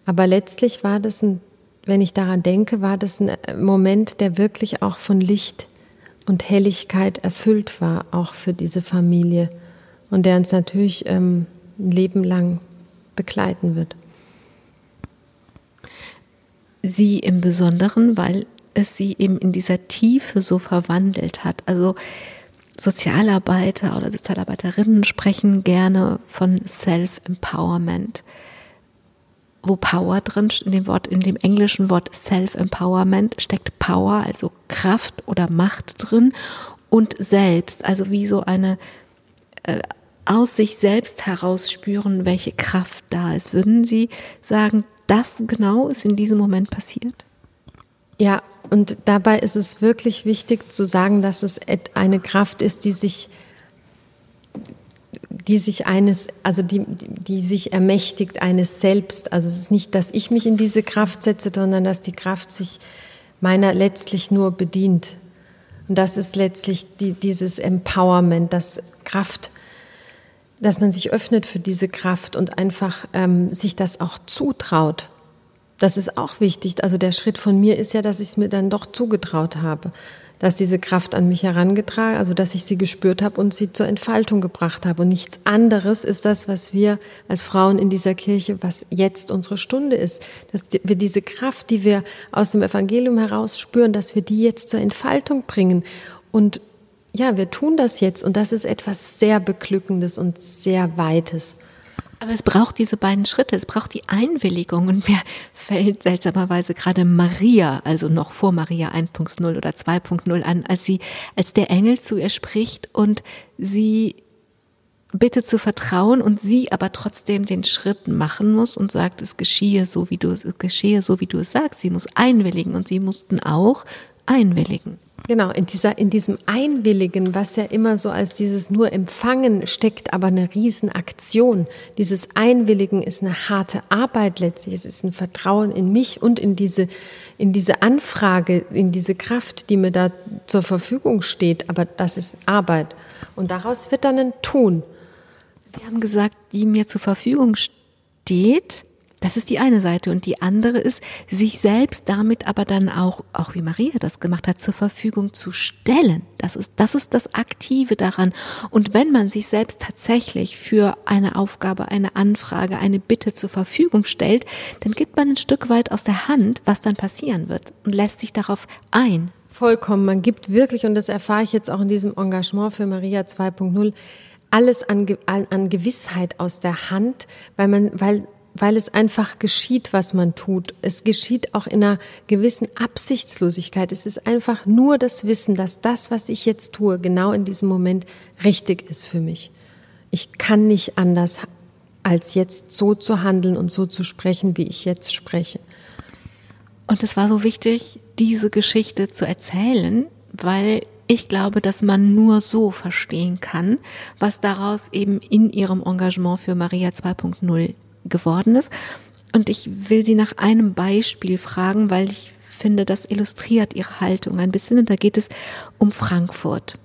Aber letztlich war das ein, wenn ich daran denke, war das ein äh, Moment, der wirklich auch von Licht und Helligkeit erfüllt war, auch für diese Familie. Und der uns natürlich ähm, ein Leben lang begleiten wird. Sie im Besonderen, weil es sie eben in dieser Tiefe so verwandelt hat. Also Sozialarbeiter oder Sozialarbeiterinnen sprechen gerne von Self-Empowerment, wo Power drin in dem Wort, in dem englischen Wort Self-Empowerment steckt Power, also Kraft oder Macht drin und selbst, also wie so eine äh, aus sich selbst heraus spüren, welche Kraft da ist. Würden Sie sagen, das genau ist in diesem Moment passiert? Ja, und dabei ist es wirklich wichtig zu sagen, dass es eine Kraft ist, die sich, die sich eines, also die, die sich ermächtigt eines selbst. Also es ist nicht, dass ich mich in diese Kraft setze, sondern dass die Kraft sich meiner letztlich nur bedient. Und das ist letztlich die, dieses Empowerment, das Kraft, dass man sich öffnet für diese Kraft und einfach ähm, sich das auch zutraut. Das ist auch wichtig. Also der Schritt von mir ist ja, dass ich es mir dann doch zugetraut habe, dass diese Kraft an mich herangetragen, also dass ich sie gespürt habe und sie zur Entfaltung gebracht habe. Und nichts anderes ist das, was wir als Frauen in dieser Kirche, was jetzt unsere Stunde ist, dass wir diese Kraft, die wir aus dem Evangelium heraus spüren, dass wir die jetzt zur Entfaltung bringen. Und ja, wir tun das jetzt und das ist etwas sehr Beglückendes und sehr Weites. Aber es braucht diese beiden Schritte, es braucht die Einwilligung. Und mir fällt seltsamerweise gerade Maria, also noch vor Maria 1.0 oder 2.0 an, als sie, als der Engel zu ihr spricht und sie bittet zu vertrauen und sie aber trotzdem den Schritt machen muss und sagt, es geschehe so, wie du, es geschehe so, wie du es sagst. Sie muss einwilligen und sie mussten auch einwilligen. Genau, in, dieser, in diesem Einwilligen, was ja immer so als dieses nur Empfangen steckt, aber eine Riesenaktion. Dieses Einwilligen ist eine harte Arbeit letztlich. Es ist ein Vertrauen in mich und in diese, in diese Anfrage, in diese Kraft, die mir da zur Verfügung steht. Aber das ist Arbeit. Und daraus wird dann ein Tun. Sie haben gesagt, die mir zur Verfügung steht. Das ist die eine Seite. Und die andere ist, sich selbst damit aber dann auch, auch wie Maria das gemacht hat, zur Verfügung zu stellen. Das ist, das ist das Aktive daran. Und wenn man sich selbst tatsächlich für eine Aufgabe, eine Anfrage, eine Bitte zur Verfügung stellt, dann gibt man ein Stück weit aus der Hand, was dann passieren wird und lässt sich darauf ein. Vollkommen. Man gibt wirklich, und das erfahre ich jetzt auch in diesem Engagement für Maria 2.0, alles an, an, Gewissheit aus der Hand, weil man, weil weil es einfach geschieht, was man tut. Es geschieht auch in einer gewissen Absichtslosigkeit. Es ist einfach nur das Wissen, dass das, was ich jetzt tue, genau in diesem Moment richtig ist für mich. Ich kann nicht anders, als jetzt so zu handeln und so zu sprechen, wie ich jetzt spreche. Und es war so wichtig, diese Geschichte zu erzählen, weil ich glaube, dass man nur so verstehen kann, was daraus eben in ihrem Engagement für Maria 2.0 geworden ist. Und ich will Sie nach einem Beispiel fragen, weil ich finde, das illustriert Ihre Haltung ein bisschen. Und da geht es um Frankfurt.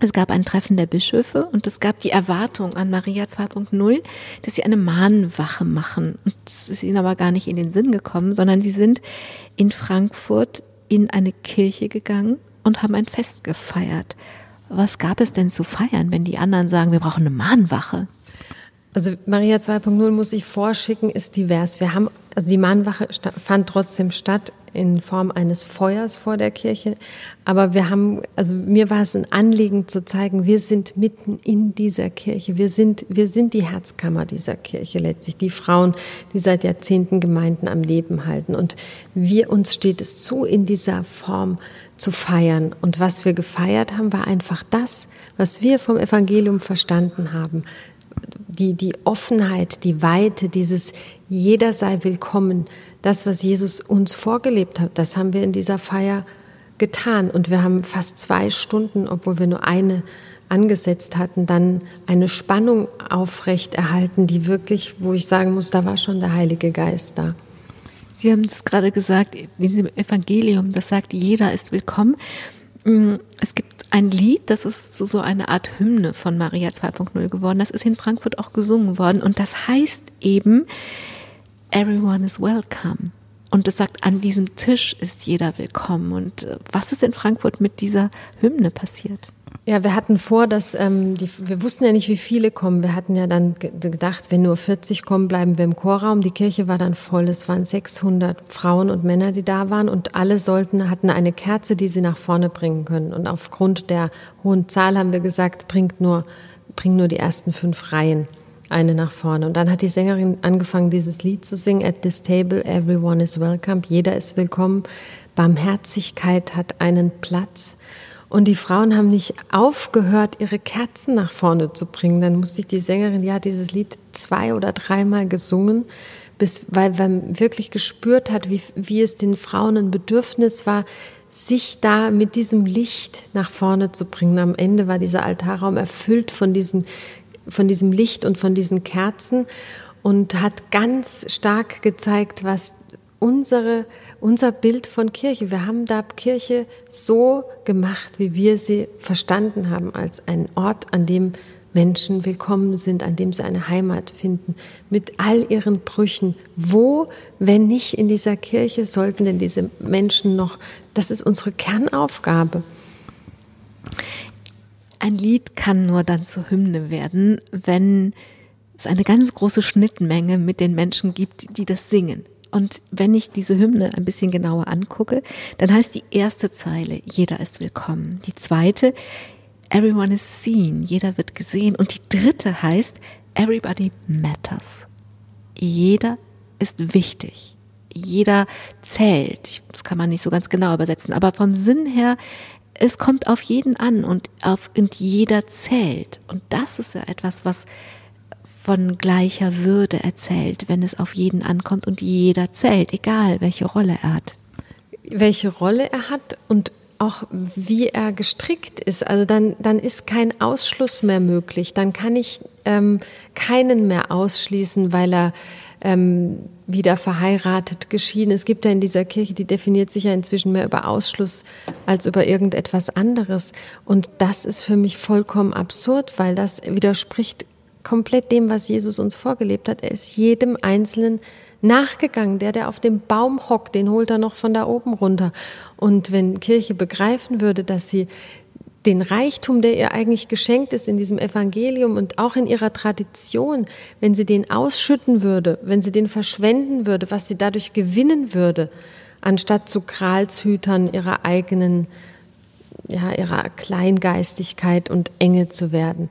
Es gab ein Treffen der Bischöfe und es gab die Erwartung an Maria 2.0, dass sie eine Mahnwache machen. Und es ist ihnen aber gar nicht in den Sinn gekommen, sondern sie sind in Frankfurt in eine Kirche gegangen und haben ein Fest gefeiert. Was gab es denn zu feiern, wenn die anderen sagen, wir brauchen eine Mahnwache? Also Maria 2.0 muss ich vorschicken, ist divers. Wir haben, also die Mahnwache fand trotzdem statt in Form eines Feuers vor der Kirche. Aber wir haben, also mir war es ein Anliegen zu zeigen, wir sind mitten in dieser Kirche. Wir sind, wir sind die Herzkammer dieser Kirche letztlich. Die Frauen, die seit Jahrzehnten Gemeinden am Leben halten. Und wir, uns steht es zu, in dieser Form zu feiern. Und was wir gefeiert haben, war einfach das, was wir vom Evangelium verstanden haben die, die Offenheit, die Weite, dieses jeder sei willkommen, das, was Jesus uns vorgelebt hat, das haben wir in dieser Feier getan. Und wir haben fast zwei Stunden, obwohl wir nur eine angesetzt hatten, dann eine Spannung aufrechterhalten, die wirklich, wo ich sagen muss, da war schon der Heilige Geist da. Sie haben es gerade gesagt, in diesem Evangelium, das sagt, jeder ist willkommen. Mm, es gibt ein Lied, das ist so, so eine Art Hymne von Maria 2.0 geworden. Das ist in Frankfurt auch gesungen worden und das heißt eben Everyone is welcome. Und es sagt, an diesem Tisch ist jeder willkommen. Und äh, was ist in Frankfurt mit dieser Hymne passiert? Ja, wir hatten vor, dass ähm, die, wir wussten ja nicht, wie viele kommen. Wir hatten ja dann gedacht, wenn nur 40 kommen, bleiben wir im Chorraum. Die Kirche war dann voll. Es waren 600 Frauen und Männer, die da waren und alle sollten hatten eine Kerze, die sie nach vorne bringen können. Und aufgrund der hohen Zahl haben wir gesagt, bringt nur bringt nur die ersten fünf Reihen eine nach vorne. Und dann hat die Sängerin angefangen, dieses Lied zu singen. At this table, everyone is welcome. Jeder ist willkommen. Barmherzigkeit hat einen Platz. Und die Frauen haben nicht aufgehört, ihre Kerzen nach vorne zu bringen. Dann musste ich die Sängerin, die hat dieses Lied zwei oder dreimal gesungen, bis, weil man wirklich gespürt hat, wie, wie es den Frauen ein Bedürfnis war, sich da mit diesem Licht nach vorne zu bringen. Am Ende war dieser Altarraum erfüllt von diesen von diesem Licht und von diesen Kerzen und hat ganz stark gezeigt, was unsere, unser Bild von Kirche, wir haben da Kirche so gemacht, wie wir sie verstanden haben, als ein Ort, an dem Menschen willkommen sind, an dem sie eine Heimat finden, mit all ihren Brüchen. Wo, wenn nicht in dieser Kirche, sollten denn diese Menschen noch, das ist unsere Kernaufgabe. Ein Lied kann nur dann zur Hymne werden, wenn es eine ganz große Schnittmenge mit den Menschen gibt, die das singen. Und wenn ich diese Hymne ein bisschen genauer angucke, dann heißt die erste Zeile, jeder ist willkommen. Die zweite, everyone is seen, jeder wird gesehen. Und die dritte heißt, everybody matters. Jeder ist wichtig. Jeder zählt. Das kann man nicht so ganz genau übersetzen. Aber vom Sinn her es kommt auf jeden an und, auf, und jeder zählt. Und das ist ja etwas, was von gleicher Würde erzählt, wenn es auf jeden ankommt und jeder zählt, egal welche Rolle er hat. Welche Rolle er hat und auch wie er gestrickt ist. Also dann, dann ist kein Ausschluss mehr möglich. Dann kann ich ähm, keinen mehr ausschließen, weil er ähm, wieder verheiratet, geschieden. Es gibt ja in dieser Kirche, die definiert sich ja inzwischen mehr über Ausschluss als über irgendetwas anderes. Und das ist für mich vollkommen absurd, weil das widerspricht komplett dem, was Jesus uns vorgelebt hat. Er ist jedem Einzelnen nachgegangen. Der, der auf dem Baum hockt, den holt er noch von da oben runter. Und wenn Kirche begreifen würde, dass sie den Reichtum, der ihr eigentlich geschenkt ist in diesem Evangelium und auch in ihrer Tradition, wenn sie den ausschütten würde, wenn sie den verschwenden würde, was sie dadurch gewinnen würde, anstatt zu Kralshütern ihrer eigenen, ja, ihrer Kleingeistigkeit und Enge zu werden.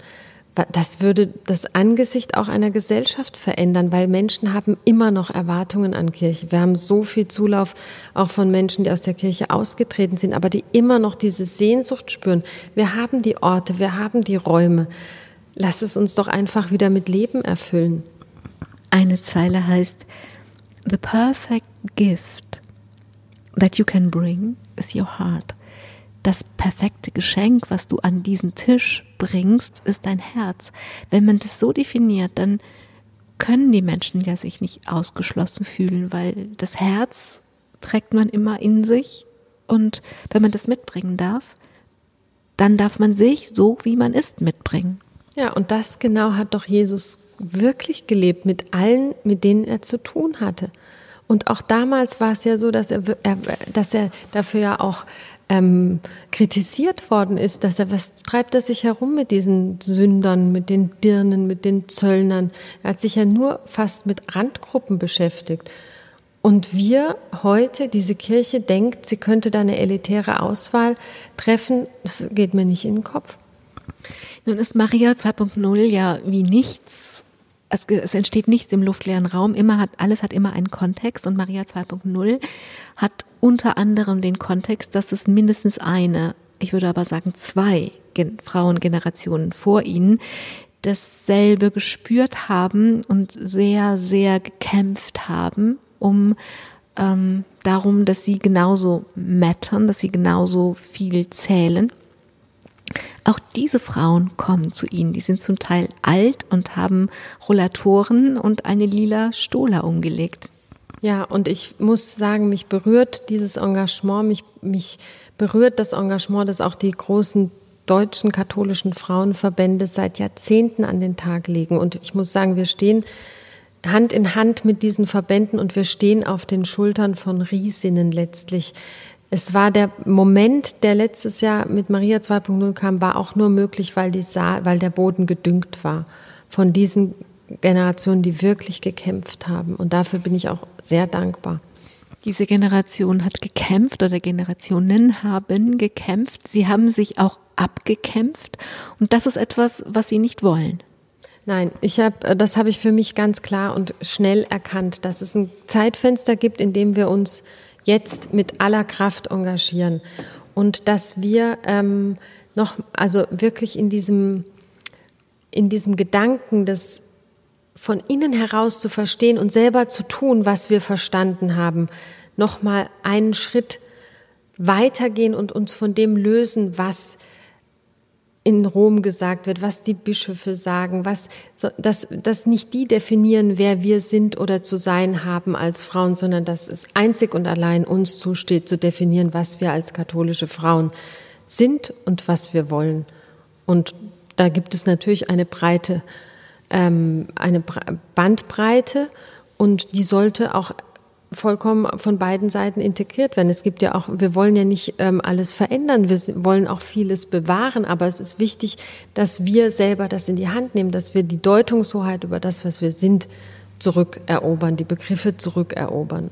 Das würde das Angesicht auch einer Gesellschaft verändern, weil Menschen haben immer noch Erwartungen an Kirche. Wir haben so viel Zulauf auch von Menschen, die aus der Kirche ausgetreten sind, aber die immer noch diese Sehnsucht spüren. Wir haben die Orte, wir haben die Räume. Lass es uns doch einfach wieder mit Leben erfüllen. Eine Zeile heißt, The perfect gift that you can bring is your heart das perfekte Geschenk, was du an diesen Tisch bringst, ist dein Herz. Wenn man das so definiert, dann können die Menschen ja sich nicht ausgeschlossen fühlen, weil das Herz trägt man immer in sich und wenn man das mitbringen darf, dann darf man sich so, wie man ist, mitbringen. Ja, und das genau hat doch Jesus wirklich gelebt mit allen, mit denen er zu tun hatte. Und auch damals war es ja so, dass er, dass er dafür ja auch ähm, kritisiert worden ist, dass er, was treibt er sich herum mit diesen Sündern, mit den Dirnen, mit den Zöllnern? Er hat sich ja nur fast mit Randgruppen beschäftigt. Und wir heute, diese Kirche denkt, sie könnte da eine elitäre Auswahl treffen, das geht mir nicht in den Kopf. Nun ist Maria 2.0 ja wie nichts es, es, entsteht nichts im luftleeren Raum. Immer hat, alles hat immer einen Kontext und Maria 2.0 hat unter anderem den Kontext, dass es mindestens eine, ich würde aber sagen zwei Gen Frauengenerationen vor ihnen dasselbe gespürt haben und sehr, sehr gekämpft haben, um ähm, darum, dass sie genauso mattern, dass sie genauso viel zählen. Auch diese Frauen kommen zu ihnen. Die sind zum Teil alt und haben Rollatoren und eine lila Stola umgelegt. Ja, und ich muss sagen, mich berührt dieses Engagement, mich, mich berührt das Engagement, das auch die großen deutschen katholischen Frauenverbände seit Jahrzehnten an den Tag legen. Und ich muss sagen, wir stehen Hand in Hand mit diesen Verbänden und wir stehen auf den Schultern von Riesinnen letztlich. Es war der Moment, der letztes Jahr mit Maria 2.0 kam, war auch nur möglich, weil, die Sa weil der Boden gedüngt war von diesen Generationen, die wirklich gekämpft haben. Und dafür bin ich auch sehr dankbar. Diese Generation hat gekämpft oder Generationen haben gekämpft. Sie haben sich auch abgekämpft. Und das ist etwas, was sie nicht wollen. Nein, ich habe, das habe ich für mich ganz klar und schnell erkannt, dass es ein Zeitfenster gibt, in dem wir uns jetzt mit aller Kraft engagieren. Und dass wir ähm, noch, also wirklich in diesem, in diesem Gedanken des von innen heraus zu verstehen und selber zu tun, was wir verstanden haben, noch mal einen Schritt weitergehen und uns von dem lösen, was in Rom gesagt wird, was die Bischöfe sagen, was, so, dass, dass nicht die definieren, wer wir sind oder zu sein haben als Frauen, sondern dass es einzig und allein uns zusteht, zu definieren, was wir als katholische Frauen sind und was wir wollen. Und da gibt es natürlich eine breite, ähm, eine Bandbreite und die sollte auch vollkommen von beiden Seiten integriert werden. Es gibt ja auch, wir wollen ja nicht ähm, alles verändern, wir wollen auch vieles bewahren, aber es ist wichtig, dass wir selber das in die Hand nehmen, dass wir die Deutungshoheit über das, was wir sind, zurückerobern, die Begriffe zurückerobern.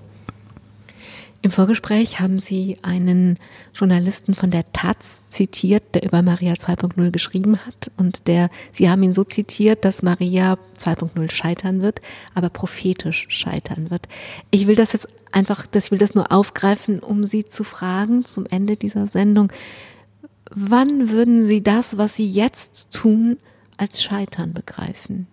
Im Vorgespräch haben Sie einen Journalisten von der Taz zitiert, der über Maria 2.0 geschrieben hat und der, Sie haben ihn so zitiert, dass Maria 2.0 scheitern wird, aber prophetisch scheitern wird. Ich will das jetzt einfach, das will das nur aufgreifen, um Sie zu fragen zum Ende dieser Sendung. Wann würden Sie das, was Sie jetzt tun, als Scheitern begreifen?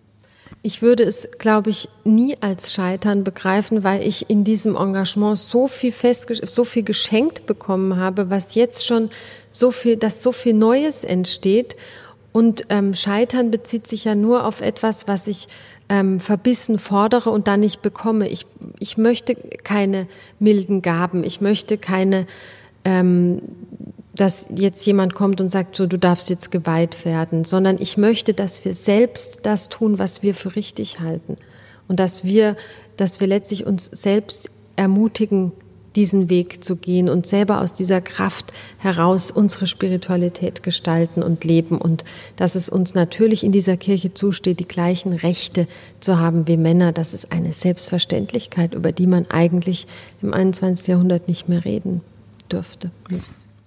Ich würde es, glaube ich, nie als Scheitern begreifen, weil ich in diesem Engagement so viel so viel geschenkt bekommen habe, was jetzt schon so viel, dass so viel Neues entsteht. Und ähm, Scheitern bezieht sich ja nur auf etwas, was ich ähm, verbissen fordere und dann nicht bekomme. Ich, ich möchte keine milden Gaben. Ich möchte keine ähm, dass jetzt jemand kommt und sagt, so, du darfst jetzt geweiht werden, sondern ich möchte, dass wir selbst das tun, was wir für richtig halten. Und dass wir, dass wir letztlich uns selbst ermutigen, diesen Weg zu gehen und selber aus dieser Kraft heraus unsere Spiritualität gestalten und leben und dass es uns natürlich in dieser Kirche zusteht, die gleichen Rechte zu haben wie Männer. Das ist eine Selbstverständlichkeit, über die man eigentlich im 21. Jahrhundert nicht mehr reden dürfte.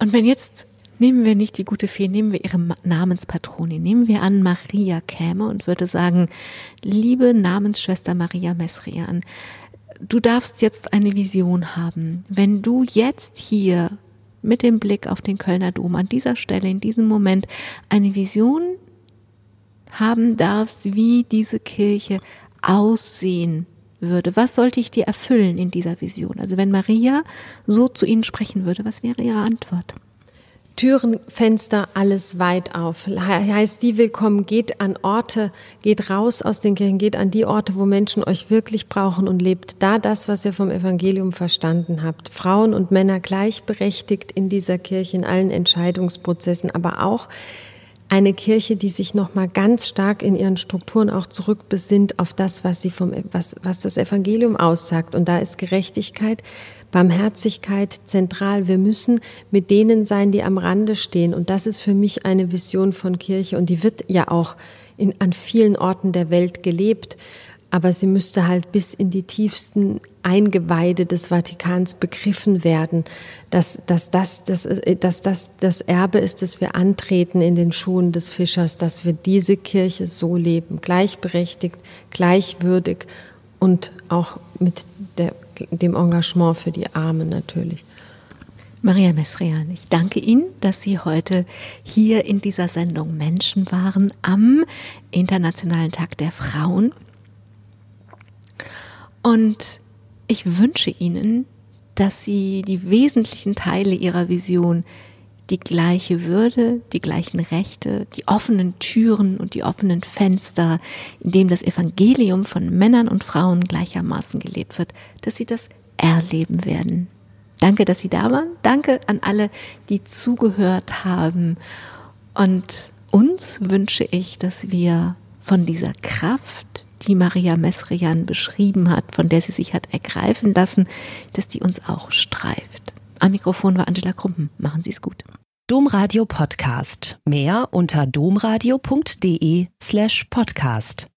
Und wenn jetzt, nehmen wir nicht die gute Fee, nehmen wir ihre Namenspatronin, nehmen wir an, Maria käme und würde sagen, liebe Namensschwester Maria Mesrian, du darfst jetzt eine Vision haben. Wenn du jetzt hier mit dem Blick auf den Kölner Dom an dieser Stelle, in diesem Moment, eine Vision haben darfst, wie diese Kirche aussehen würde, was sollte ich dir erfüllen in dieser Vision? Also wenn Maria so zu Ihnen sprechen würde, was wäre Ihre Antwort? Türen, Fenster, alles weit auf. Heißt die willkommen, geht an Orte, geht raus aus den Kirchen, geht an die Orte, wo Menschen euch wirklich brauchen und lebt da das, was ihr vom Evangelium verstanden habt. Frauen und Männer gleichberechtigt in dieser Kirche, in allen Entscheidungsprozessen, aber auch eine Kirche, die sich noch mal ganz stark in ihren Strukturen auch zurückbesinnt auf das, was sie vom was was das Evangelium aussagt. Und da ist Gerechtigkeit, Barmherzigkeit zentral. Wir müssen mit denen sein, die am Rande stehen. Und das ist für mich eine Vision von Kirche. Und die wird ja auch in, an vielen Orten der Welt gelebt aber sie müsste halt bis in die tiefsten Eingeweide des Vatikans begriffen werden, dass, dass, das, dass, dass das das Erbe ist, das wir antreten in den Schuhen des Fischers, dass wir diese Kirche so leben, gleichberechtigt, gleichwürdig und auch mit der, dem Engagement für die Armen natürlich. Maria Mesrian, ich danke Ihnen, dass Sie heute hier in dieser Sendung Menschen waren am Internationalen Tag der Frauen. Und ich wünsche Ihnen, dass Sie die wesentlichen Teile Ihrer Vision die gleiche Würde, die gleichen Rechte, die offenen Türen und die offenen Fenster, in dem das Evangelium von Männern und Frauen gleichermaßen gelebt wird, dass sie das erleben werden. Danke, dass Sie da waren. Danke an alle, die zugehört haben. Und uns wünsche ich, dass wir von dieser Kraft, die Maria Mesrian beschrieben hat, von der sie sich hat ergreifen lassen, dass die uns auch streift. Am Mikrofon war Angela Krumpen. Machen Sie es gut. Domradio Podcast. Mehr unter domradio.de slash podcast.